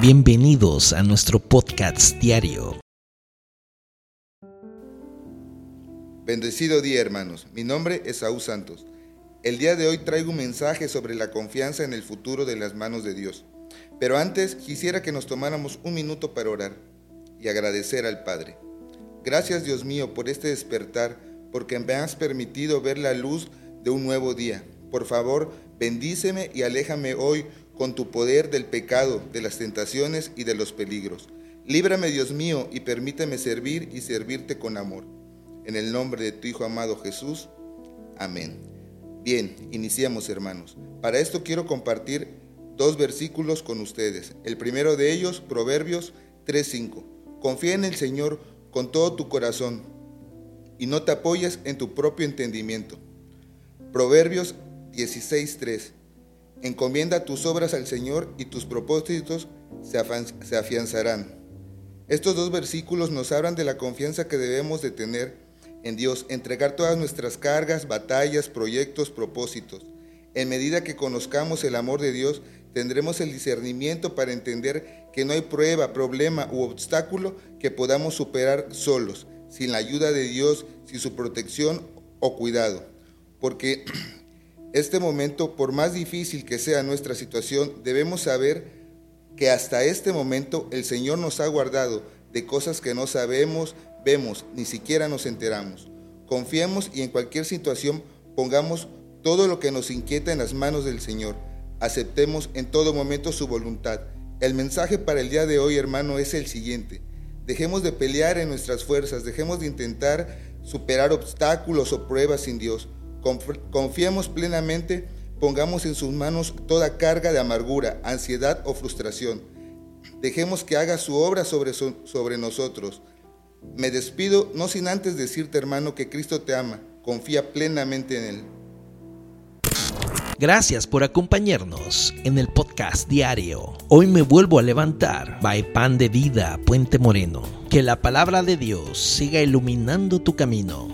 Bienvenidos a nuestro podcast diario. Bendecido día hermanos, mi nombre es Saúl Santos. El día de hoy traigo un mensaje sobre la confianza en el futuro de las manos de Dios. Pero antes quisiera que nos tomáramos un minuto para orar y agradecer al Padre. Gracias Dios mío por este despertar, porque me has permitido ver la luz de un nuevo día. Por favor, bendíceme y aléjame hoy con tu poder del pecado, de las tentaciones y de los peligros. Líbrame, Dios mío, y permíteme servir y servirte con amor. En el nombre de tu Hijo amado Jesús. Amén. Bien, iniciamos hermanos. Para esto quiero compartir dos versículos con ustedes. El primero de ellos, Proverbios 3.5. Confía en el Señor con todo tu corazón y no te apoyes en tu propio entendimiento. Proverbios 16.3. Encomienda tus obras al Señor y tus propósitos se afianzarán. Estos dos versículos nos hablan de la confianza que debemos de tener en Dios, entregar todas nuestras cargas, batallas, proyectos, propósitos. En medida que conozcamos el amor de Dios, tendremos el discernimiento para entender que no hay prueba, problema u obstáculo que podamos superar solos, sin la ayuda de Dios, sin su protección o cuidado. Porque este momento, por más difícil que sea nuestra situación, debemos saber que hasta este momento el Señor nos ha guardado de cosas que no sabemos, vemos, ni siquiera nos enteramos. Confiemos y en cualquier situación pongamos todo lo que nos inquieta en las manos del Señor. Aceptemos en todo momento su voluntad. El mensaje para el día de hoy, hermano, es el siguiente. Dejemos de pelear en nuestras fuerzas, dejemos de intentar superar obstáculos o pruebas sin Dios. Confiemos plenamente, pongamos en sus manos toda carga de amargura, ansiedad o frustración. Dejemos que haga su obra sobre, sobre nosotros. Me despido no sin antes decirte, hermano, que Cristo te ama. Confía plenamente en Él. Gracias por acompañarnos en el podcast diario. Hoy me vuelvo a levantar. By Pan de Vida, Puente Moreno. Que la palabra de Dios siga iluminando tu camino